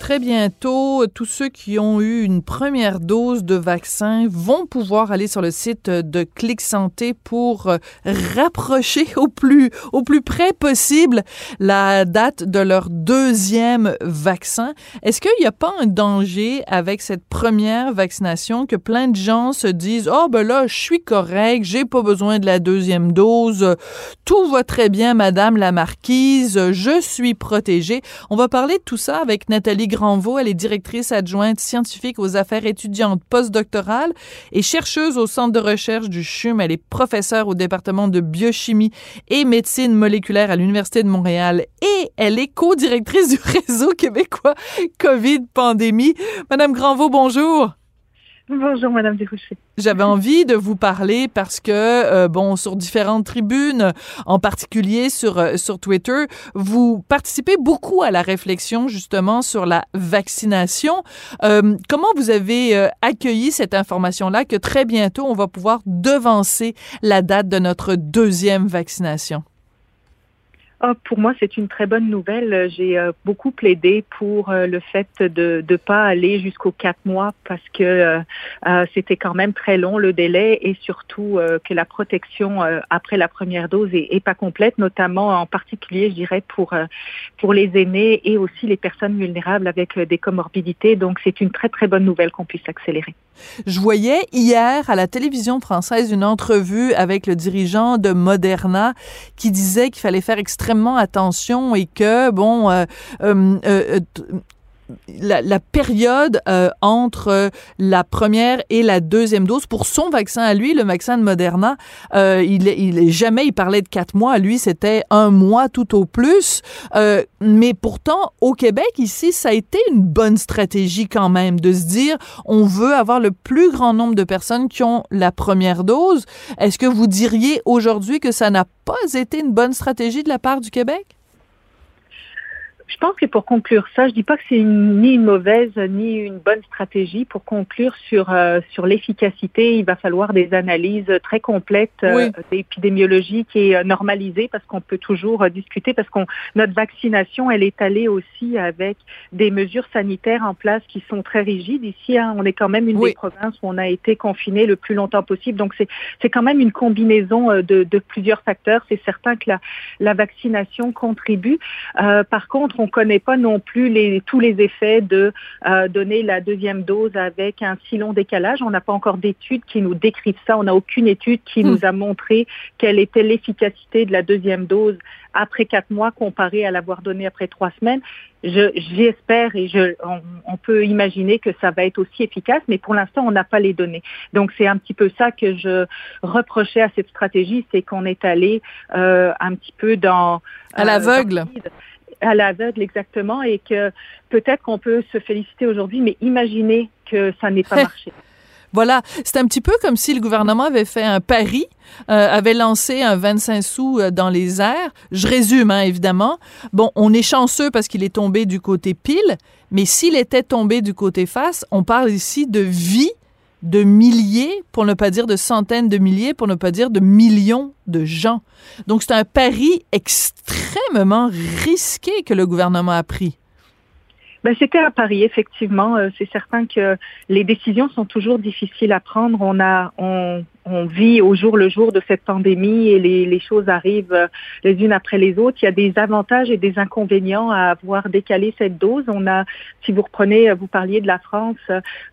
Très bientôt, tous ceux qui ont eu une première dose de vaccin vont pouvoir aller sur le site de Clic Santé pour euh, rapprocher au plus au plus près possible la date de leur deuxième vaccin. Est-ce qu'il n'y a pas un danger avec cette première vaccination que plein de gens se disent "Oh ben là, je suis correct, j'ai pas besoin de la deuxième dose, tout va très bien madame la marquise, je suis protégée." On va parler de tout ça avec Nathalie Granvaux. Elle est directrice adjointe scientifique aux affaires étudiantes postdoctorales et chercheuse au Centre de recherche du CHUM. Elle est professeure au département de biochimie et médecine moléculaire à l'Université de Montréal et elle est co-directrice du réseau québécois COVID pandémie. Madame Granvaux, bonjour. Bonjour, Madame Desrochers. J'avais envie de vous parler parce que, euh, bon, sur différentes tribunes, en particulier sur, euh, sur Twitter, vous participez beaucoup à la réflexion justement sur la vaccination. Euh, comment vous avez accueilli cette information-là que très bientôt, on va pouvoir devancer la date de notre deuxième vaccination? Oh, pour moi, c'est une très bonne nouvelle. J'ai euh, beaucoup plaidé pour euh, le fait de ne pas aller jusqu'aux quatre mois parce que euh, c'était quand même très long le délai et surtout que la protection après la première dose est, est, pas complète, notamment en particulier, je dirais, pour, pour les aînés et aussi les personnes vulnérables avec des comorbidités. Donc, c'est une très, très bonne nouvelle qu'on puisse accélérer. Je voyais hier à la télévision française une entrevue avec le dirigeant de Moderna qui disait qu'il fallait faire extrêmement attention et que, bon, euh, euh, euh, la, la, période euh, entre la première et la deuxième dose pour son vaccin à lui, le vaccin de Moderna, euh, il, il jamais il parlait de quatre mois. Lui, c'était un mois tout au plus. Euh, mais pourtant, au Québec ici, ça a été une bonne stratégie quand même de se dire on veut avoir le plus grand nombre de personnes qui ont la première dose. Est-ce que vous diriez aujourd'hui que ça n'a pas été une bonne stratégie de la part du Québec? Je pense que pour conclure ça, je dis pas que c'est ni une mauvaise ni une bonne stratégie. Pour conclure sur euh, sur l'efficacité, il va falloir des analyses très complètes euh, épidémiologiques et euh, normalisées parce qu'on peut toujours euh, discuter parce qu'on notre vaccination, elle est allée aussi avec des mesures sanitaires en place qui sont très rigides. Ici, hein, on est quand même une Oui. des provinces où on a été confiné le plus longtemps possible. Donc c'est c'est quand même une combinaison euh, de, de plusieurs facteurs. C'est certain que la la vaccination contribue. Euh, par contre, on connaît pas non plus les, tous les effets de euh, donner la deuxième dose avec un si long décalage. On n'a pas encore d'études qui nous décrivent ça. On n'a aucune étude qui Hmm. nous a montré quelle était l'efficacité de la deuxième dose après quatre mois comparée à l'avoir donnée après trois semaines. Je, j'espère et je, on, on peut imaginer que ça va être aussi efficace, mais pour l'instant, on n'a pas les données. Donc, c'est un petit peu ça que je reprochais à cette stratégie, c'est qu'on est allé euh, un petit peu dans À euh, l'aveugle. À l'aveugle exactement et que peut-être qu'on peut se féliciter aujourd'hui, mais imaginez que ça n'ait pas marché. Voilà, c'est un petit peu comme si le gouvernement avait fait un pari, euh, avait lancé un 25 sous euh, dans les airs. Je résume, hein, évidemment. Bon, on est chanceux parce qu'il est tombé du côté pile, mais s'il était tombé du côté face, on parle ici de vie de milliers, pour ne pas dire de centaines de milliers, pour ne pas dire de millions de gens. Donc, c'est un pari extrêmement risqué que le gouvernement a pris. Ben, c'était un pari, effectivement. Euh, c'est certain que les décisions sont toujours difficiles à prendre. On a, on, on vit au jour le jour de cette pandémie et les, les choses arrivent euh, les unes après les autres. Il y a des avantages et des inconvénients à avoir décalé cette dose. On a, si vous reprenez, euh, vous parliez de la France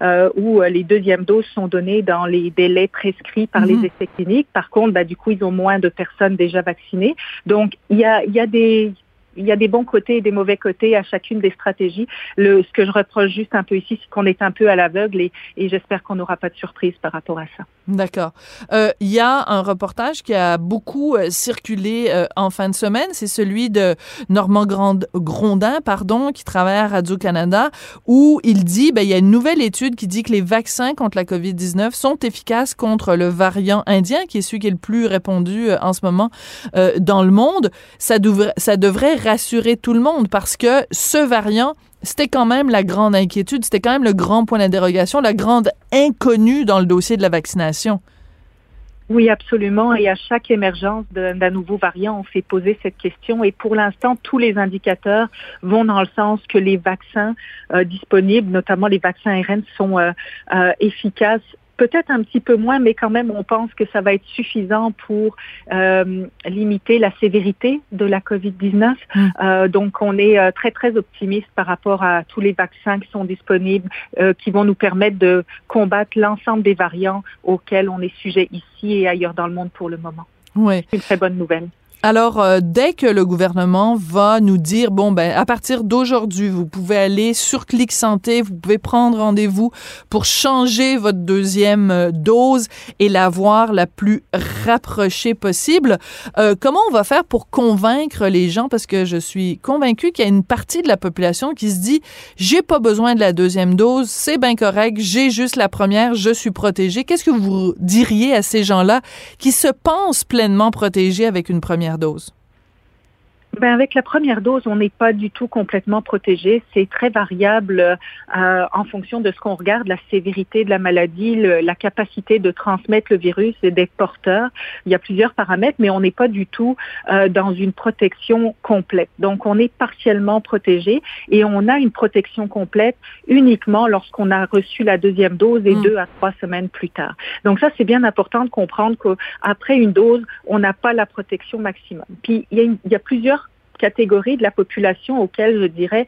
euh, où les deuxièmes doses sont données dans les délais prescrits par Mhm. les essais cliniques. Par contre, ben, du coup, ils ont moins de personnes déjà vaccinées. Donc, il y a, il y a des il y a des bons côtés et des mauvais côtés à chacune des stratégies. Ce que je reproche juste un peu ici, c'est qu'on est un peu à l'aveugle et, et j'espère qu'on n'aura pas de surprise par rapport à ça. D'accord. Euh, Il y a un reportage qui a beaucoup euh, circulé euh, en fin de semaine. C'est celui de Normand Grand Grondin, pardon, qui travaille à Radio-Canada, où il dit, ben, il y a une nouvelle étude qui dit que les vaccins contre la COVID-19 sont efficaces contre le variant indien, qui est celui qui est le plus répandu euh, en ce moment dans le monde. Ça devrait rassurer tout le monde parce que ce variant c'était quand même la grande inquiétude, c'était quand même le grand point d'interrogation, la grande inconnue dans le dossier de la vaccination. Oui, absolument. Et à chaque émergence d'un nouveau variant, on s'est posé cette question. Et pour l'instant, tous les indicateurs vont dans le sens que les vaccins euh, disponibles, notamment les vaccins RN, sont euh, euh, efficaces peut-être un petit peu moins, mais quand même, on pense que ça va être suffisant pour euh, limiter la sévérité de la COVID-19. Mm. Euh, donc, on est euh, très, très optimiste par rapport à tous les vaccins qui sont disponibles, euh, qui vont nous permettre de combattre l'ensemble des variants auxquels on est sujet ici et ailleurs dans le monde pour le moment. Oui. C'est une très bonne nouvelle. Alors, euh, dès que le gouvernement va nous dire, bon, ben, à partir d'aujourd'hui, vous pouvez aller sur Clic Santé, vous pouvez prendre rendez-vous pour changer votre deuxième euh, dose et l'avoir la plus rapprochée possible. Euh, comment on va faire pour convaincre les gens? Parce que je suis convaincue qu'il y a une partie de la population qui se dit, j'ai pas besoin de la deuxième dose, c'est bien correct, j'ai juste la première, je suis protégé. Qu'est-ce que vous diriez à ces gens-là qui se pensent pleinement protégés avec une première dose? Ben avec la première dose, on n'est pas du tout complètement protégé. C'est très variable euh, en fonction de ce qu'on regarde, la sévérité de la maladie, le, la capacité de transmettre le virus et d'être porteur. Il y a plusieurs paramètres, mais on n'est pas du tout euh, dans une protection complète. Donc, on est partiellement protégé et on a une protection complète uniquement lorsqu'on a reçu la deuxième dose et mmh. deux à trois semaines plus tard. Donc, ça, c'est bien important de comprendre qu'après une dose, on n'a pas la protection maximum. Puis, il y a, une, il y a plusieurs catégories de la population auxquelles je dirais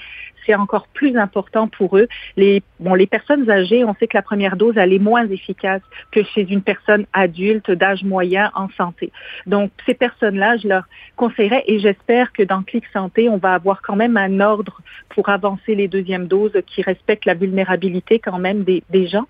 c'est encore plus important pour eux. Les, bon, les personnes âgées, on sait que la première dose, elle est moins efficace que chez une personne adulte d'âge moyen en santé. Donc, ces personnes-là, je leur conseillerais et j'espère que dans Clic Santé, on va avoir quand même un ordre pour avancer les deuxièmes doses qui respectent la vulnérabilité quand même des, gens.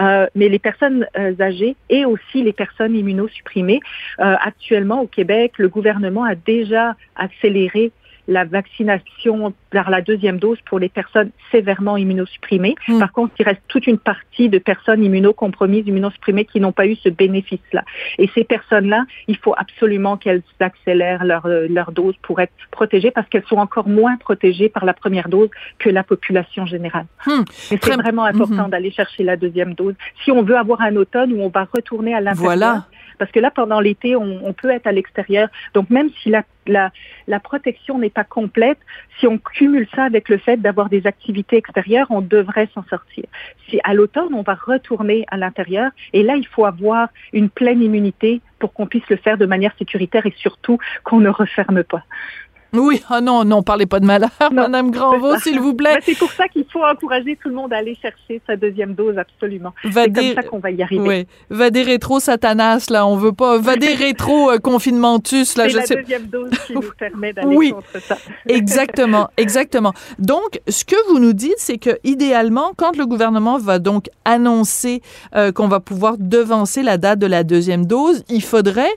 Euh, mais les personnes euh, âgées et aussi les personnes immunosupprimées, euh, actuellement au Québec, le gouvernement a déjà accéléré la vaccination par la deuxième dose pour les personnes sévèrement immunosupprimées. Hmm. Par contre, il reste toute une partie de personnes immunocompromises, immunosupprimées qui n'ont pas eu ce bénéfice-là. Et ces personnes-là, il faut absolument qu'elles accélèrent leur, euh, leur dose pour être protégées parce qu'elles sont encore moins protégées par la première dose que la population générale. Hmm. c'est vraiment important hmm. d'aller chercher la deuxième dose. Si on veut avoir un automne où on va retourner à l'intérieur, voilà. Parce que là, pendant l'été, on, on, peut être à l'extérieur. Donc, même si la, la, protection n'est pas complète, si on cumule ça avec le fait d'avoir des activités extérieures, on devrait s'en sortir. Si à l'automne, on va retourner à l'intérieur, et là, il faut avoir une pleine immunité pour qu'on puisse le faire de manière sécuritaire et surtout qu'on ne referme pas. Oui, ah non, non, parlez pas de malheur, Madame Granvaux, s'il vous plaît. c'est pour ça qu'il faut encourager tout le monde à aller chercher sa deuxième dose, absolument. C'est comme ça qu'on va y arriver. Oui, va des rétro satanas, là, on veut pas, va des rétro euh, confinementus, là, je la deuxième dose qui nous permet d'aller oui, contre ça. exactement, exactement. Donc, ce que vous nous dites, c'est que idéalement, quand le gouvernement va donc annoncer euh, qu'on va pouvoir devancer la date de la deuxième dose, il faudrait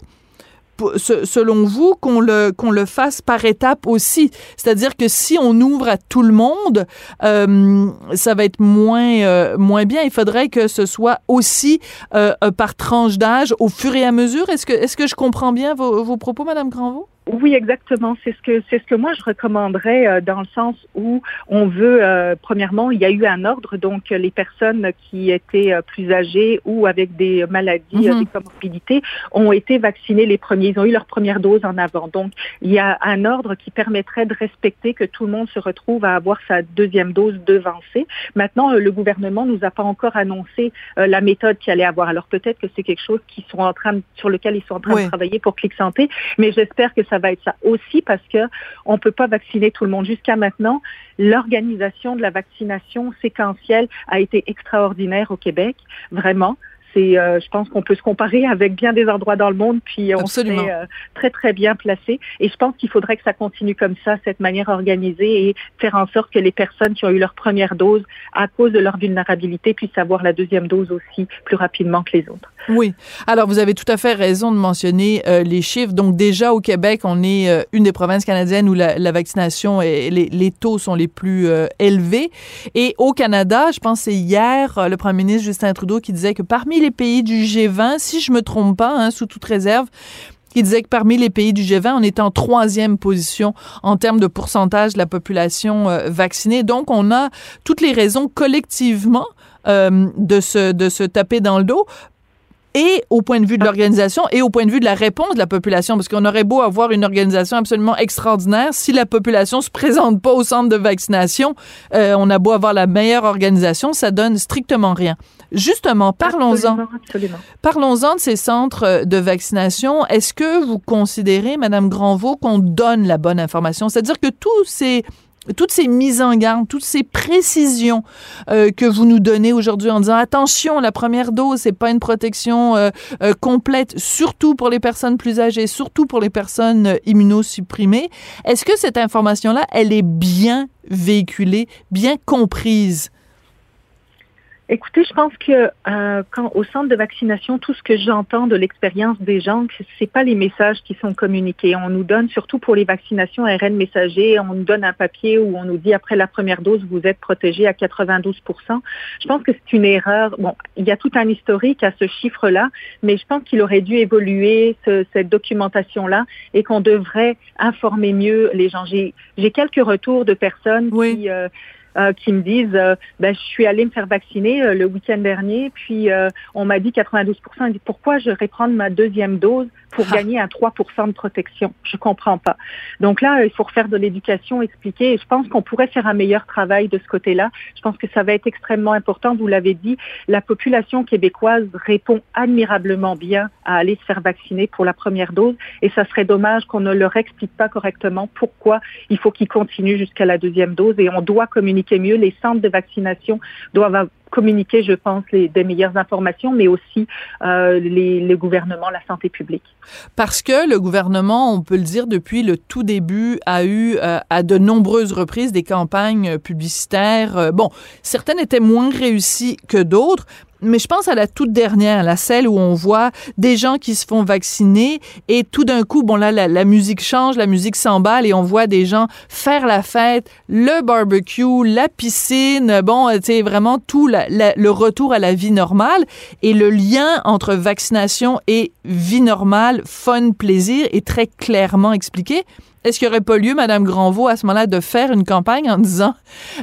selon vous, qu'on le, qu'on le fasse par étapes aussi? C'est-à-dire que si on ouvre à tout le monde, euh, ça va être moins, euh, moins bien. Il faudrait que ce soit aussi euh, par tranche d'âge au fur et à mesure. Est-ce que, est-ce que je comprends bien vos, vos propos, Madame Granvaux? Oui, exactement. C'est ce que c'est ce que moi je recommanderais euh, dans le sens où on veut euh, premièrement, il y a eu un ordre donc les personnes qui étaient euh, plus âgées ou avec des maladies, mm-hmm. des comorbidités ont été vaccinées les premiers, ils ont eu leur première dose en avant. Donc il y a un ordre qui permettrait de respecter que tout le monde se retrouve à avoir sa deuxième dose devancée. Maintenant, le gouvernement nous a pas encore annoncé la méthode qu'il allait avoir. Alors peut-être que c'est quelque chose qui sont en train sur lequel ils sont en train de travailler pour Clic Santé, mais j'espère que ça ça va être ça aussi parce que on peut pas vacciner tout le monde. Jusqu'à maintenant, l'organisation de la vaccination séquentielle a été extraordinaire au Québec, vraiment. Euh, je pense qu'on peut se comparer avec bien des endroits dans le monde, puis on est euh, très très bien placé. Et je pense qu'il faudrait que ça continue comme ça, cette manière organisée, et faire en sorte que les personnes qui ont eu leur première dose, à cause de leur vulnérabilité, puissent avoir la deuxième dose aussi plus rapidement que les autres. Oui. Alors vous avez tout à fait raison de mentionner euh, les chiffres. Donc déjà au Québec, on est une des provinces canadiennes où la, la vaccination et les, les, taux sont les plus élevés. Et au Canada, je pense c'est hier le premier ministre Justin Trudeau qui disait que parmi les pays du G20, si je me trompe pas, hein, sous toute réserve, il disait que parmi les pays du G20, on est en troisième position en termes de pourcentage de la population euh, vaccinée. Donc, on a toutes les raisons collectivement euh, de, se, de se taper dans le dos. Et au point de vue de l'organisation et au point de vue de la réponse de la population, parce qu'on aurait beau avoir une organisation absolument extraordinaire, si la population se présente pas au centre de vaccination, euh, on a beau avoir la meilleure organisation, ça donne strictement rien. Justement, parlons-en. Parlons-en de ces centres de vaccination. Est-ce que vous considérez, Madame Granvaux, qu'on donne la bonne information? C'est-à-dire que tous ces toutes ces mises en garde, toutes ces précisions euh, que vous nous donnez aujourd'hui en disant attention, la première dose c'est pas une protection euh, euh, complète, surtout pour les personnes plus âgées, surtout pour les personnes immunosupprimées. Est-ce que cette information là, elle est bien véhiculée, bien comprise? Écoutez, je pense que euh, quand au centre de vaccination, tout ce que j'entends de l'expérience des gens, c'est pas les messages qui sont communiqués. On nous donne, surtout pour les vaccinations ARN messager, on nous donne un papier où on nous dit après la première dose, vous êtes protégé à 92% Je pense que c'est une erreur. Bon, il y a tout un historique à ce chiffre-là, mais je pense qu'il aurait dû évoluer ce, cette documentation-là et qu'on devrait informer mieux les gens. J'ai quelques retours de personnes qui euh, euh, qui me disent euh, ben, je suis allée me faire vacciner euh, le week-end dernier, puis on m'a dit 92 Ils disent pourquoi je vais prendre ma deuxième dose pour ah. gagner un 3% de protection? Je comprends pas. Donc là, il faut refaire de l'éducation, expliquer. Et je pense qu'on pourrait faire un meilleur travail de ce côté-là. Je pense que ça va être extrêmement important. Vous l'avez dit, la population québécoise répond admirablement bien à aller se faire vacciner pour la première dose, et ça serait dommage qu'on ne leur explique pas correctement pourquoi il faut qu'ils continuent jusqu'à la deuxième dose. Et on doit communiquer mieux. Les centres de vaccination doivent communiquer, je pense, les, meilleures informations, mais aussi euh, les, les, gouvernements, la santé publique. Parce que le gouvernement, on peut le dire, depuis le tout début, a eu euh, à de nombreuses reprises des campagnes publicitaires. Euh, bon, certaines étaient moins réussies que d'autres, mais je pense à la toute dernière, la celle où on voit des gens qui se font vacciner et tout d'un coup, bon là, la, musique change, la musique s'emballe et on voit des gens faire la fête, le barbecue, la piscine, bon, tu sais, vraiment tout le retour à la vie normale et le lien entre vaccination et vie normale, fun, plaisir est très clairement expliqué. Est-ce qu'il n'y aurait pas lieu, Madame Granvaux, à ce moment-là, de faire une campagne en disant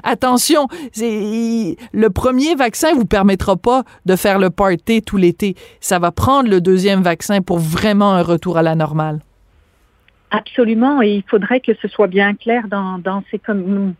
attention, le premier vaccin vous permettra pas de faire le party tout l'été. Ça va prendre le deuxième vaccin pour vraiment un retour à la normale. Absolument, et il faudrait que ce soit bien clair dans, dans ces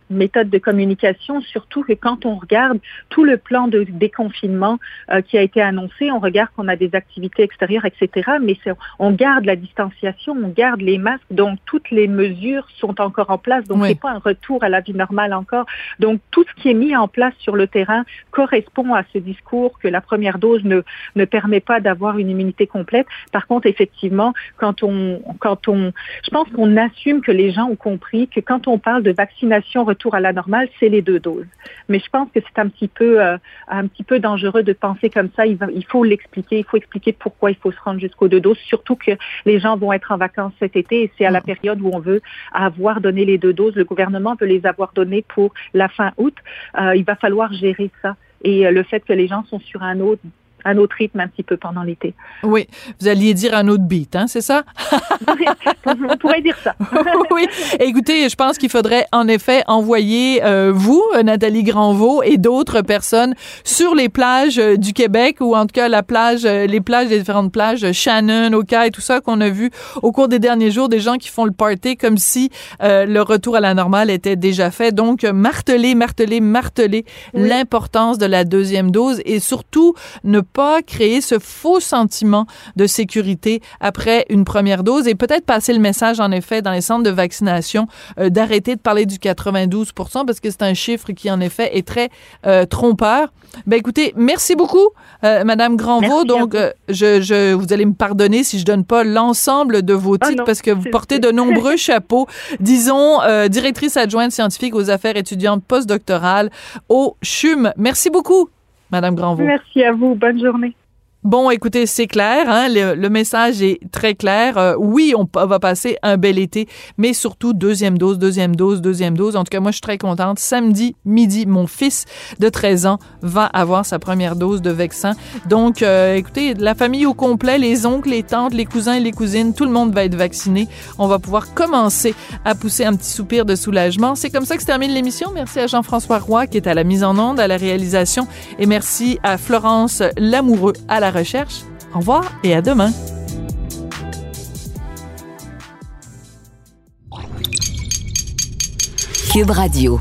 méthodes de communication, surtout que quand on regarde tout le plan de déconfinement euh, qui a été annoncé, on regarde qu'on a des activités extérieures, etc., mais on garde la distanciation, on garde les masques, donc toutes les mesures sont encore en place, donc c'est pas un retour à la vie normale encore. Donc tout ce qui est mis en place sur le terrain correspond à ce discours que la première dose ne, ne permet pas d'avoir une immunité complète. Par contre, effectivement, quand on, quand on je pense qu'on assume que les gens ont compris que quand on parle de vaccination retour à la normale, c'est les deux doses. Mais je pense que c'est un petit peu euh, un petit peu dangereux de penser comme ça. Il, il faut l'expliquer, il faut expliquer pourquoi il faut se rendre jusqu'aux deux doses, surtout que les gens vont être en vacances cet été et c'est à la mm. période où on veut avoir donné les deux doses. Le gouvernement veut les avoir données pour la fin août. Euh, il va falloir gérer ça et euh, le fait que les gens sont sur un autre un autre rythme un petit peu pendant l'été. Oui, vous alliez dire un autre beat, hein, c'est ça? on pourrait dire ça. oui, écoutez, je pense qu'il faudrait en effet envoyer euh, vous, Nathalie Granvaux, et d'autres personnes sur les plages euh, du Québec, ou en tout cas la plage, euh, les plages, les différentes plages, Shannon, Oka et tout ça qu'on a vu au cours des derniers jours, des gens qui font le party comme si le retour à la normale était déjà fait. Donc, marteler, marteler, marteler l'importance de la deuxième dose et surtout ne pas créer ce faux sentiment de sécurité après une première dose et peut-être passer le message, en effet, dans les centres de vaccination, euh, d'arrêter de parler du 92 parce que c'est un chiffre qui, en effet, est très euh, trompeur. Ben écoutez, merci beaucoup, euh, Madame Granvaux. Donc, je, je, vous allez me pardonner si je donne pas l'ensemble de vos ah titres parce que vous portez de nombreux chapeaux. Disons, directrice adjointe scientifique aux affaires étudiantes postdoctorales au CHUM. Merci beaucoup. Madame Granvaux. Merci à vous. Bonne journée. Bon, écoutez, c'est clair, hein, le, message est très clair. Euh, oui, on va passer un bel été, mais surtout deuxième dose, deuxième dose, deuxième dose. En tout cas, moi, je suis très contente. Samedi midi, mon fils de 13 ans va avoir sa première dose de vaccin. Donc, euh, écoutez, la famille au complet, les oncles, les tantes, les cousins et les cousines, tout le monde va être vacciné. On va pouvoir commencer à pousser un petit soupir de soulagement. C'est comme ça que se termine l'émission. Merci à Jean-François Roy qui est à la mise en onde, à la réalisation, et merci à Florence Lamoureux à la recherche. Au revoir et à demain. Cube Radio.